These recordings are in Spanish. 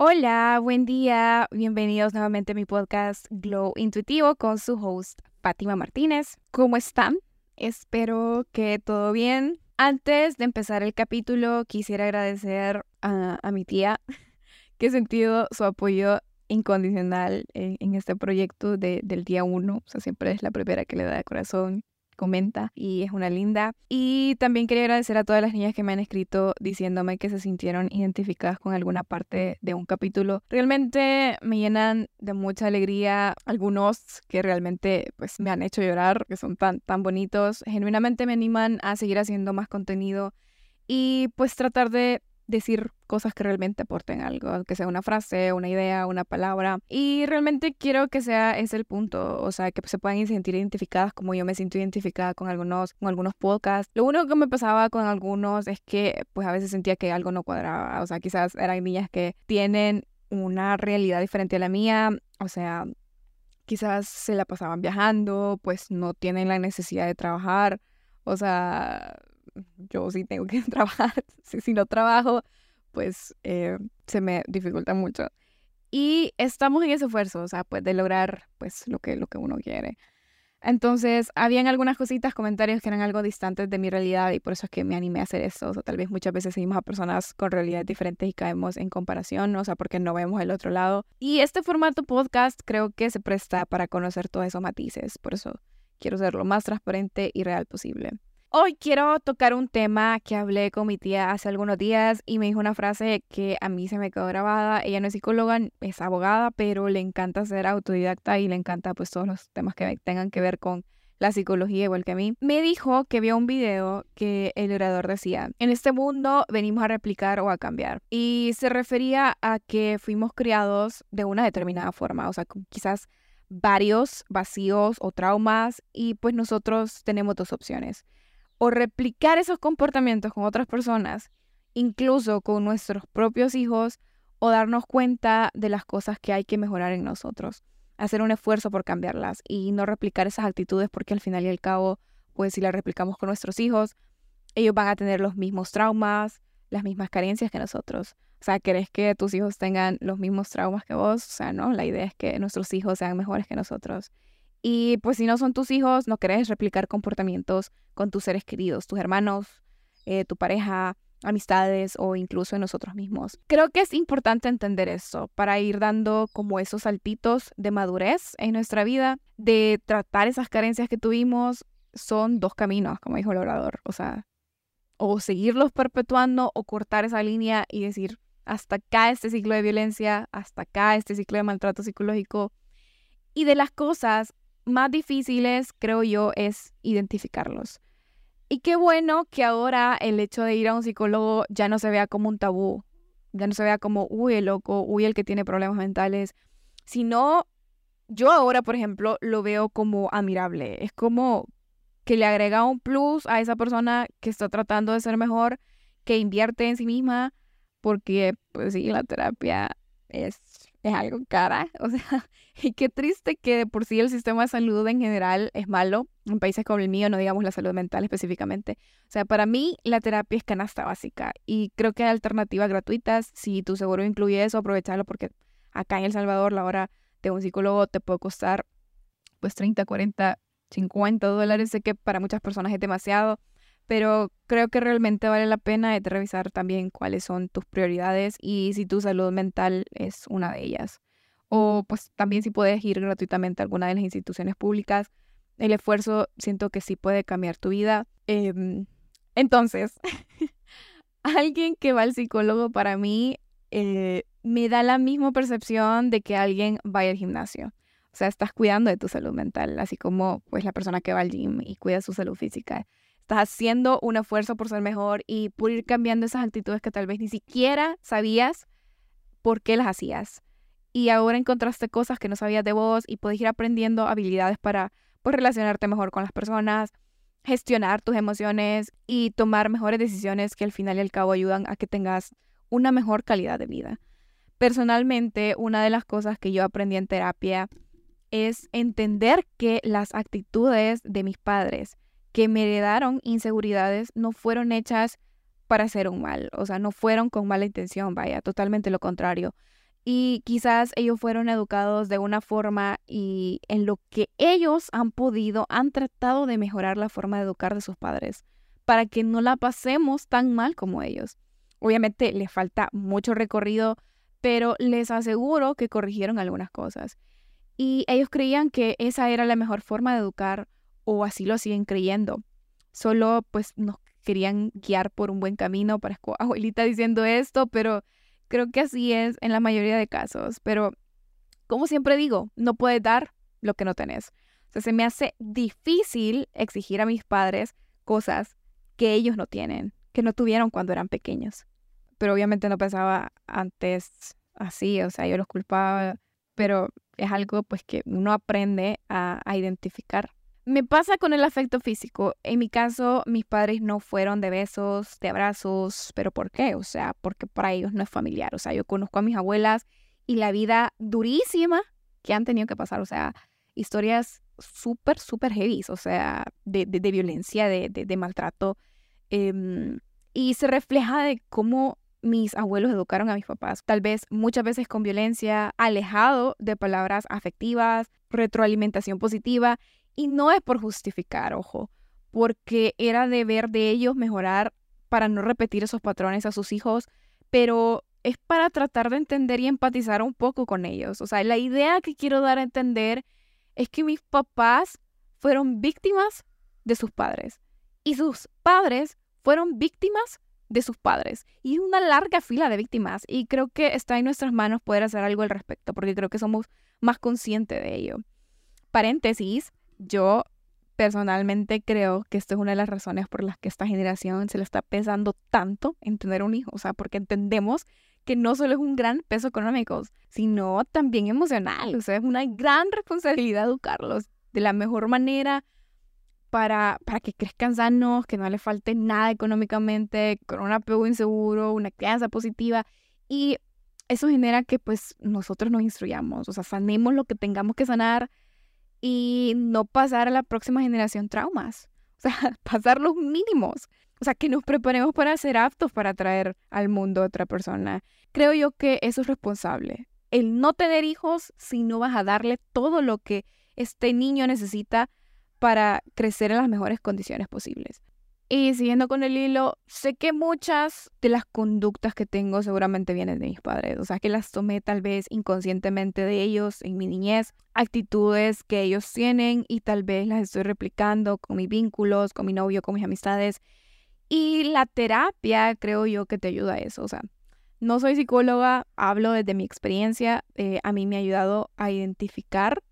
Hola, buen día. Bienvenidos nuevamente a mi podcast Glow Intuitivo con su host Fátima Martínez. ¿Cómo están? Espero que todo bien. Antes de empezar el capítulo, quisiera agradecer a, mi tía que he sentido su apoyo incondicional en, este proyecto del día uno. O sea, siempre es la primera que le da de corazón comenta y es una linda. Y también quería agradecer a todas las niñas que me han escrito diciéndome que se sintieron identificadas con alguna parte de un capítulo. Realmente me llenan de mucha alegría algunos que realmente pues me han hecho llorar, que son tan, tan bonitos. Genuinamente me animan a seguir haciendo más contenido y pues tratar de decir cosas que realmente aporten algo, que sea una frase, una idea, una palabra. Y realmente quiero que sea ese el punto, o sea, que se puedan sentir identificadas como yo me siento identificada con algunos, con algunos podcasts. Lo único que me pasaba con algunos es que pues a veces sentía que algo no cuadraba, o sea, quizás eran niñas que tienen una realidad diferente a la mía, o sea, quizás se la pasaban viajando, pues no tienen la necesidad de trabajar, o sea, yo sí tengo que trabajar, si, no trabajo, pues eh, se me dificulta mucho. Y estamos en ese esfuerzo, o sea, pues de lograr pues lo que, lo que uno quiere. Entonces, habían algunas cositas, comentarios que eran algo distantes de mi realidad y por eso es que me animé a hacer eso. O sea, tal vez muchas veces seguimos a personas con realidades diferentes y caemos en comparación, o sea, porque no vemos el otro lado. Y este formato podcast creo que se presta para conocer todos esos matices, por eso quiero ser lo más transparente y real posible. Hoy quiero tocar un tema que hablé con mi tía hace algunos días y me dijo una frase que a mí se me quedó grabada. Ella no es psicóloga, es abogada, pero le encanta ser autodidacta y le encanta pues todos los temas que tengan que ver con la psicología igual que a mí. Me dijo que vio un video que el orador decía, en este mundo venimos a replicar o a cambiar. Y se refería a que fuimos criados de una determinada forma, o sea, quizás varios vacíos o traumas y pues nosotros tenemos dos opciones o replicar esos comportamientos con otras personas, incluso con nuestros propios hijos, o darnos cuenta de las cosas que hay que mejorar en nosotros, hacer un esfuerzo por cambiarlas y no replicar esas actitudes porque al final y al cabo, pues si las replicamos con nuestros hijos, ellos van a tener los mismos traumas, las mismas carencias que nosotros. O sea, ¿querés que tus hijos tengan los mismos traumas que vos? O sea, no, la idea es que nuestros hijos sean mejores que nosotros. Y pues si no son tus hijos, no querés replicar comportamientos con tus seres queridos, tus hermanos, eh, tu pareja, amistades o incluso en nosotros mismos. Creo que es importante entender eso para ir dando como esos saltitos de madurez en nuestra vida, de tratar esas carencias que tuvimos. Son dos caminos, como dijo el orador. O sea, o seguirlos perpetuando o cortar esa línea y decir, hasta acá este ciclo de violencia, hasta acá este ciclo de maltrato psicológico. Y de las cosas más difíciles, creo yo, es identificarlos. Y qué bueno que ahora el hecho de ir a un psicólogo ya no se vea como un tabú, ya no se vea como, uy, el loco, uy, el que tiene problemas mentales, sino yo ahora, por ejemplo, lo veo como admirable. Es como que le agrega un plus a esa persona que está tratando de ser mejor, que invierte en sí misma, porque, pues sí, la terapia es es algo cara. O sea, y qué triste que de por sí el sistema de salud en general es malo. En países como el mío, no digamos la salud mental específicamente. O sea, para mí la terapia es canasta básica y creo que hay alternativas gratuitas. Si tu seguro incluye eso, aprovecharlo porque acá en El Salvador la hora de un psicólogo te puede costar pues 30, 40, 50 dólares. Sé que para muchas personas es demasiado pero creo que realmente vale la pena revisar también cuáles son tus prioridades y si tu salud mental es una de ellas. O pues también si puedes ir gratuitamente a alguna de las instituciones públicas. El esfuerzo siento que sí puede cambiar tu vida. Em, entonces, alguien que va al psicólogo para mí eh, me da la misma percepción de que alguien vaya al gimnasio. O sea, estás cuidando de tu salud mental, así como pues la persona que va al gym y cuida su salud física. Estás haciendo un esfuerzo por ser mejor y por ir cambiando esas actitudes que tal vez ni siquiera sabías por qué las hacías. Y ahora encontraste cosas que no sabías de vos y puedes ir aprendiendo habilidades para pues, relacionarte mejor con las personas, gestionar tus emociones y tomar mejores decisiones que al final y al cabo ayudan a que tengas una mejor calidad de vida. Personalmente, una de las cosas que yo aprendí en terapia es entender que las actitudes de mis padres que me heredaron inseguridades no fueron hechas para hacer un mal, o sea, no fueron con mala intención, vaya, totalmente lo contrario. Y quizás ellos fueron educados de una forma y en lo que ellos han podido, han tratado de mejorar la forma de educar de sus padres para que no la pasemos tan mal como ellos. Obviamente les falta mucho recorrido, pero les aseguro que corrigieron algunas cosas. Y ellos creían que esa era la mejor forma de educar o así lo siguen creyendo. Solo pues nos querían guiar por un buen camino para abuelita diciendo esto, pero creo que así es en la mayoría de casos. Pero como siempre digo, no puedes dar lo que no tenés. O sea, se me hace difícil exigir a mis padres cosas que ellos no tienen, que no tuvieron cuando eran pequeños. Pero obviamente no pensaba antes así, o sea, yo los culpaba, pero es algo pues que uno aprende a, a identificar. Me pasa con el afecto físico. En mi caso, mis padres no fueron de besos, de abrazos, pero ¿por qué? O sea, porque para ellos no es familiar. O sea, yo conozco a mis abuelas y la vida durísima que han tenido que pasar. O sea, historias súper, súper heavy, o sea, de, de, violencia, de, de maltrato. Em, y se refleja de cómo mis abuelos educaron a mis papás. Tal vez muchas veces con violencia, alejado de palabras afectivas, retroalimentación positiva. Y no es por justificar, ojo, porque era deber de ellos mejorar para no repetir esos patrones a sus hijos, pero es para tratar de entender y empatizar un poco con ellos. O sea, la idea que quiero dar a entender es que mis papás fueron víctimas de sus padres y sus padres fueron víctimas de sus padres. Y una larga fila de víctimas. Y creo que está en nuestras manos poder hacer algo al respecto, porque creo que somos más conscientes de ello. Paréntesis, yo personalmente creo que esto es una de las razones por las que esta generación se le está pesando tanto en tener un hijo. O sea, porque entendemos que no solo es un gran peso económico, sino también emocional. O sea, es una gran responsabilidad educarlos de la mejor manera para, para que crezcan sanos, que no les falte nada económicamente, con un apego inseguro, una crianza positiva. Y eso genera que pues nosotros nos instruyamos, o sea, sanemos lo que tengamos que sanar y no pasar a la próxima generación traumas. O sea, pasar los mínimos. O sea, que nos preparemos para ser aptos para traer al mundo a otra persona. Creo yo que eso es responsable. El no tener hijos si no vas a darle todo lo que este niño necesita para crecer en las mejores condiciones posibles. Y siguiendo con el hilo, sé que muchas de las conductas que tengo seguramente vienen de mis padres, o sea, que las tomé tal vez inconscientemente de ellos en mi niñez, actitudes que ellos tienen y tal vez las estoy replicando con mis vínculos, con mi novio, con mis amistades. Y la terapia creo yo que te ayuda a eso, o sea, no soy psicóloga, hablo desde mi experiencia, eh, a mí me ha ayudado a identificar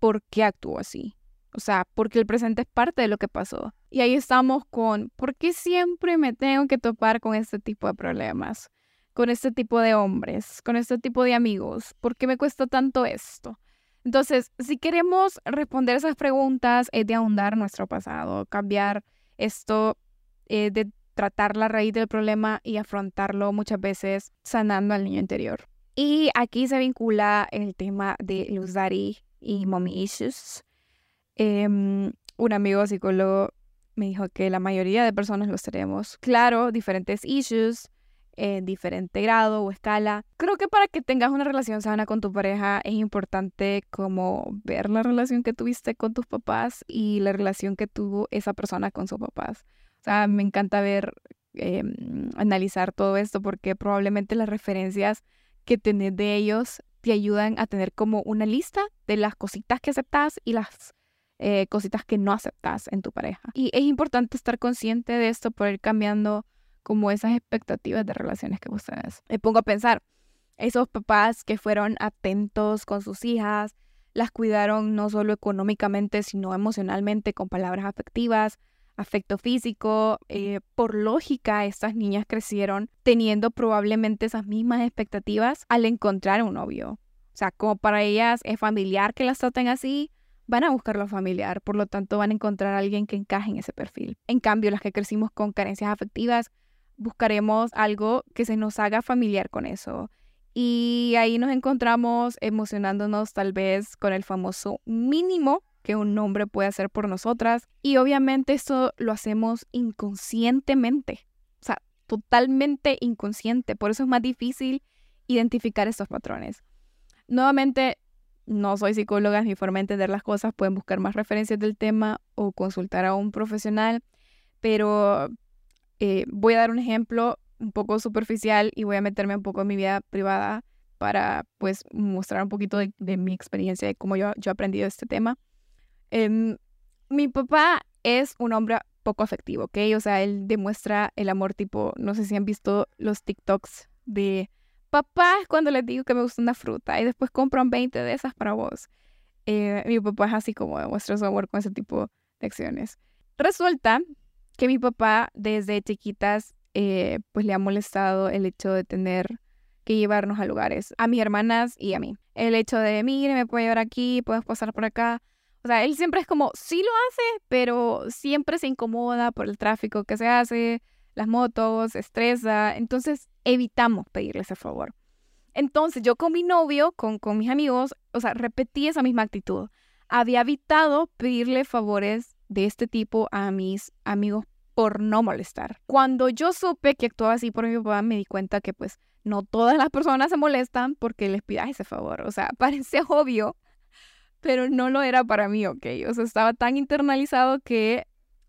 por qué actúo así, o sea, porque el presente es parte de lo que pasó. Y ahí estamos con, ¿por qué siempre me tengo que topar con este tipo de problemas? Con este tipo de hombres, con este tipo de amigos. ¿Por qué me cuesta tanto esto? Entonces, si queremos responder esas preguntas, es de ahondar nuestro pasado, cambiar esto, eh, de tratar la raíz del problema y afrontarlo muchas veces sanando al niño interior. Y aquí se vincula el tema de los daddy y mommy issues. Em, un amigo psicólogo me dijo que la mayoría de personas los tenemos. Claro, diferentes issues, en diferente grado o escala. Creo que para que tengas una relación sana con tu pareja es importante como ver la relación que tuviste con tus papás y la relación que tuvo esa persona con sus papás. O sea, me encanta ver, em, analizar todo esto porque probablemente las referencias que tenés de ellos te ayudan a tener como una lista de las cositas que aceptas y las eh, cositas que no aceptas en tu pareja. Y es importante estar consciente de esto por ir cambiando como esas expectativas de relaciones que ustedes. Me pongo a pensar, esos papás que fueron atentos con sus hijas, las cuidaron no solo económicamente, sino emocionalmente, con palabras afectivas, afecto físico. Eh, por lógica, estas niñas crecieron teniendo probablemente esas mismas expectativas al encontrar un novio. O sea, como para ellas es familiar que las traten así, van a buscar lo familiar, por lo tanto van a encontrar alguien que encaje en ese perfil. En cambio, las que crecimos con carencias afectivas, buscaremos algo que se nos haga familiar con eso. Y ahí nos encontramos emocionándonos tal vez con el famoso mínimo que un hombre puede hacer por nosotras. Y obviamente eso lo hacemos inconscientemente, o sea, totalmente inconsciente. Por eso es más difícil identificar estos patrones. Nuevamente, no soy psicóloga, mi forma de entender las cosas, pueden buscar más referencias del tema o consultar a un profesional, pero eh, voy a dar un ejemplo un poco superficial y voy a meterme un poco en mi vida privada para pues mostrar un poquito de, mi experiencia, de cómo yo, yo he aprendido este tema. Em, mi papá es un hombre poco afectivo, ¿ok? O sea, él demuestra el amor tipo, no sé si han visto los TikToks de papá es cuando les digo que me gusta una fruta y después compran 20 de esas para vos. Eh, mi papá es así como demuestra su amor con ese tipo de acciones. Resulta que mi papá desde chiquitas eh, pues le ha molestado el hecho de tener que llevarnos a lugares, a mis hermanas y a mí. El hecho de, mire, me puede llevar aquí, puedes pasar por acá. O sea, él siempre es como, sí lo hace, pero siempre se incomoda por el tráfico que se hace, las motos, estresa. Entonces evitamos pedirle ese favor. Entonces yo con mi novio, con, con mis amigos, o sea, repetí esa misma actitud. Había evitado pedirle favores de este tipo a mis amigos por no molestar. Cuando yo supe que actuaba así por mi papá, me di cuenta que pues no todas las personas se molestan porque les pidas ese favor. O sea, parece obvio, pero no lo era para mí, ¿ok? O sea, estaba tan internalizado que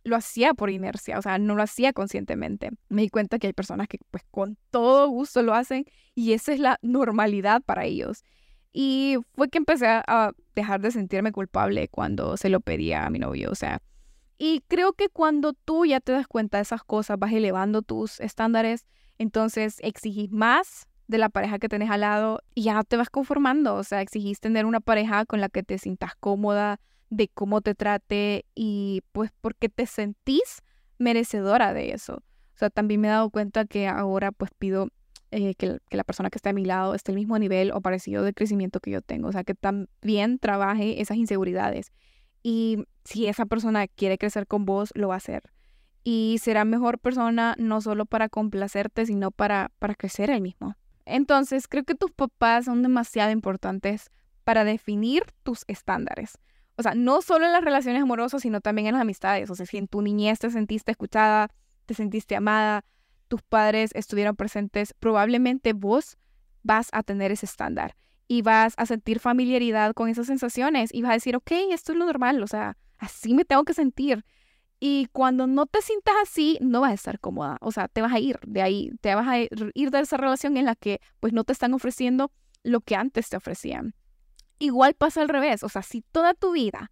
lo hacía por inercia, o sea, no lo hacía conscientemente. Me di cuenta que hay personas que pues con todo gusto lo hacen y esa es la normalidad para ellos. Y fue que empecé a dejar de sentirme culpable cuando se lo pedía a mi novio, o sea, y creo que cuando tú ya te das cuenta de esas cosas, vas elevando tus estándares, entonces exigís más de la pareja que tenés al lado y ya te vas conformando, o sea, exigís tener una pareja con la que te sientas cómoda, de cómo te trate y pues porque te sentís merecedora de eso. O sea, también me he dado cuenta que ahora pues pido eh, que, que, la persona que está a mi lado esté al mismo nivel o parecido de crecimiento que yo tengo. O sea, que también trabaje esas inseguridades. Y si esa persona quiere crecer con vos, lo va a hacer. Y será mejor persona no solo para complacerte, sino para, para crecer el mismo. Entonces, creo que tus papás son demasiado importantes para definir tus estándares. O sea, no solo en las relaciones amorosas, sino también en las amistades. O sea, si en tu niñez te sentiste escuchada, te sentiste amada, tus padres estuvieron presentes, probablemente vos vas a tener ese estándar y vas a sentir familiaridad con esas sensaciones y vas a decir, ok, esto es lo normal, o sea, así me tengo que sentir. Y cuando no te sientas así, no vas a estar cómoda, o sea, te vas a ir de ahí, te vas a ir de esa relación en la que pues no te están ofreciendo lo que antes te ofrecían. Igual pasa al revés, o sea, si toda tu vida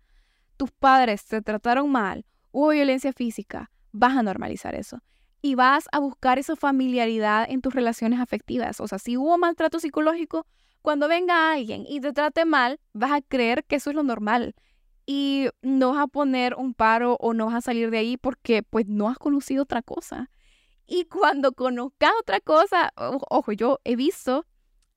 tus padres te trataron mal, hubo violencia física, vas a normalizar eso. Y vas a buscar esa familiaridad en tus relaciones afectivas. O sea, si hubo maltrato psicológico, cuando venga alguien y te trate mal, vas a creer que eso es lo normal y no vas a poner un paro o no vas a salir de ahí porque pues no has conocido otra cosa. Y cuando conozcas otra cosa, ojo, yo he visto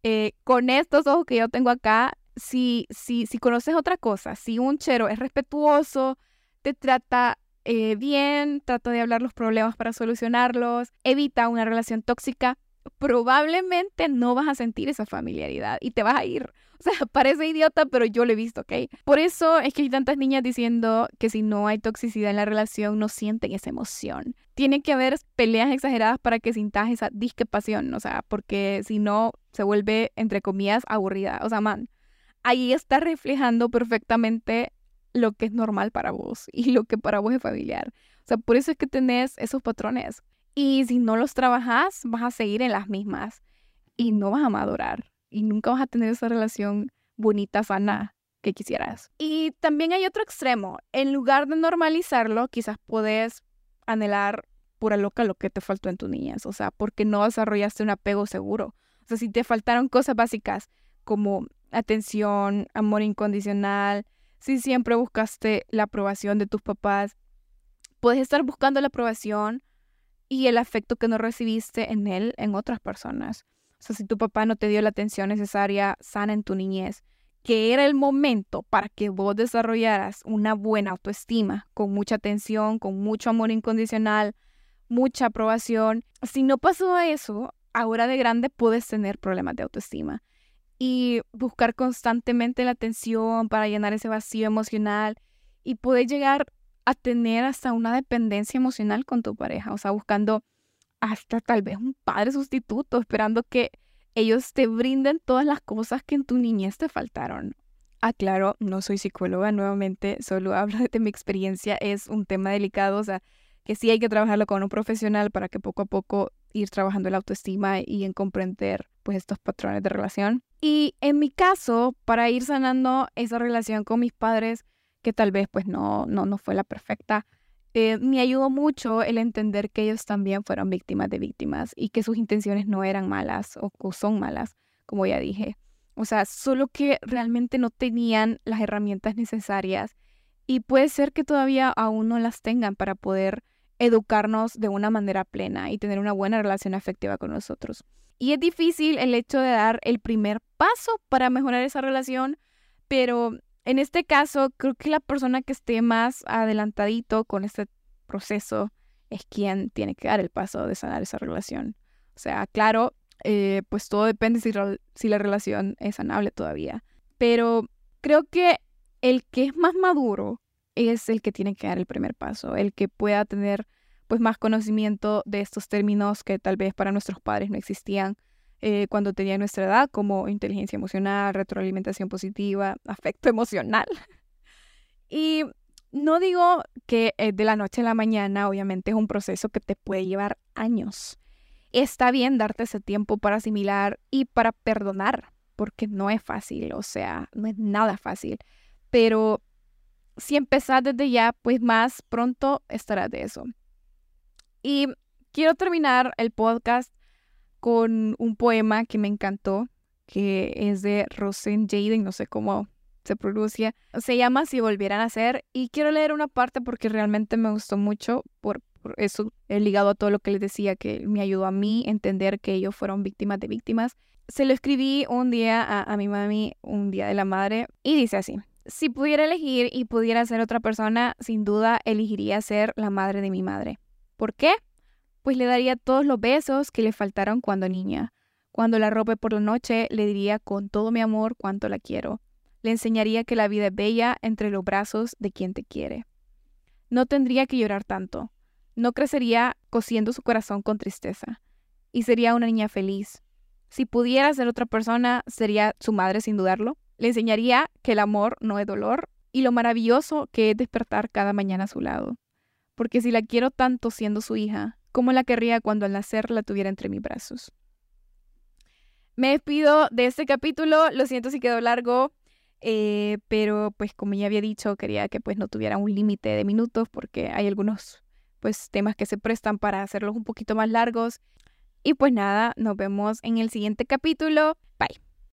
eh, con estos ojos que yo tengo acá, si, si, si conoces otra cosa, si un chero es respetuoso, te trata eh, bien, trata de hablar los problemas para solucionarlos, evita una relación tóxica, probablemente no vas a sentir esa familiaridad y te vas a ir. O sea, parece idiota, pero yo lo he visto, ¿ok? Por eso es que hay tantas niñas diciendo que si no hay toxicidad en la relación, no sienten esa emoción. Tiene que haber peleas exageradas para que sintas esa disquepación, o sea, porque si no, se vuelve, entre comillas, aburrida. O sea, man, ahí está reflejando perfectamente lo que es normal para vos y lo que para vos es familiar. O sea, por eso es que tenés esos patrones. Y si no los trabajas, vas a seguir en las mismas y no vas a madurar y nunca vas a tener esa relación bonita, sana que quisieras. Y también hay otro extremo. En lugar de normalizarlo, quizás puedes anhelar pura loca lo que te faltó en tu niñez. O sea, porque no desarrollaste un apego seguro. O sea, si te faltaron cosas básicas como atención, amor incondicional, si siempre buscaste la aprobación de tus papás, puedes estar buscando la aprobación y el afecto que no recibiste en él en otras personas. O sea, si tu papá no te dio la atención necesaria sana en tu niñez, que era el momento para que vos desarrollaras una buena autoestima, con mucha atención, con mucho amor incondicional, mucha aprobación. Si no pasó eso, ahora de grande puedes tener problemas de autoestima y buscar constantemente la atención para llenar ese vacío emocional y puedes llegar a tener hasta una dependencia emocional con tu pareja, o sea, buscando hasta tal vez un padre sustituto, esperando que ellos te brinden todas las cosas que en tu niñez te faltaron. Aclaro, no soy psicóloga, nuevamente, solo hablo de mi experiencia, es un tema delicado, o sea, que sí hay que trabajarlo con un profesional para que poco a poco ir trabajando la autoestima y en comprender pues estos patrones de relación. Y en mi caso, para ir sanando esa relación con mis padres, que tal vez pues no, no, no fue la perfecta, eh, me ayudó mucho el entender que ellos también fueron víctimas de víctimas y que sus intenciones no eran malas o, son malas, como ya dije. O sea, solo que realmente no tenían las herramientas necesarias y puede ser que todavía aún no las tengan para poder educarnos de una manera plena y tener una buena relación afectiva con nosotros. Y es difícil el hecho de dar el primer paso para mejorar esa relación, pero en este caso, creo que la persona que esté más adelantadito con este proceso es quien tiene que dar el paso de sanar esa relación. O sea, claro, eh, pues todo depende si, si la relación es sanable todavía. Pero creo que el que es más maduro es el que tiene que dar el primer paso, el que pueda tener pues más conocimiento de estos términos que tal vez para nuestros padres no existían eh, cuando tenía nuestra edad, como inteligencia emocional, retroalimentación positiva, afecto emocional. y no digo que eh, de la noche a la mañana, obviamente es un proceso que te puede llevar años. Está bien darte ese tiempo para asimilar y para perdonar, porque no es fácil, o sea, no es nada fácil. Pero si empezás desde ya, pues más pronto estarás de eso. Y quiero terminar el podcast con un poema que me encantó, que es de Rosen Jaden, no sé cómo se pronuncia. Se llama Si volvieran a ser y quiero leer una parte porque realmente me gustó mucho por, eso ligado a todo lo que les decía que me ayudó a mí entender que ellos fueron víctimas de víctimas. Se lo escribí un día a, a mi mami, un día de la madre, y dice así. Si pudiera elegir y pudiera ser otra persona, sin duda elegiría ser la madre de mi madre. ¿Por qué? pues le daría todos los besos que le faltaron cuando niña. Cuando la rope por la noche, le diría con todo mi amor cuánto la quiero. Le enseñaría que la vida es bella entre los brazos de quien te quiere. No tendría que llorar tanto. No crecería cosiendo su corazón con tristeza. Y sería una niña feliz. Si pudiera ser otra persona, sería su madre sin dudarlo. Le enseñaría que el amor no es dolor y lo maravilloso que es despertar cada mañana a su lado. Porque si la quiero tanto siendo su hija, cómo la querría cuando al nacer la tuviera entre mis brazos. Me despido de este capítulo, lo siento si quedó largo, eh, pero pues como ya había dicho, quería que pues no tuviera un límite de minutos porque hay algunos pues temas que se prestan para hacerlos un poquito más largos. Y pues nada, nos vemos en el siguiente capítulo. Bye.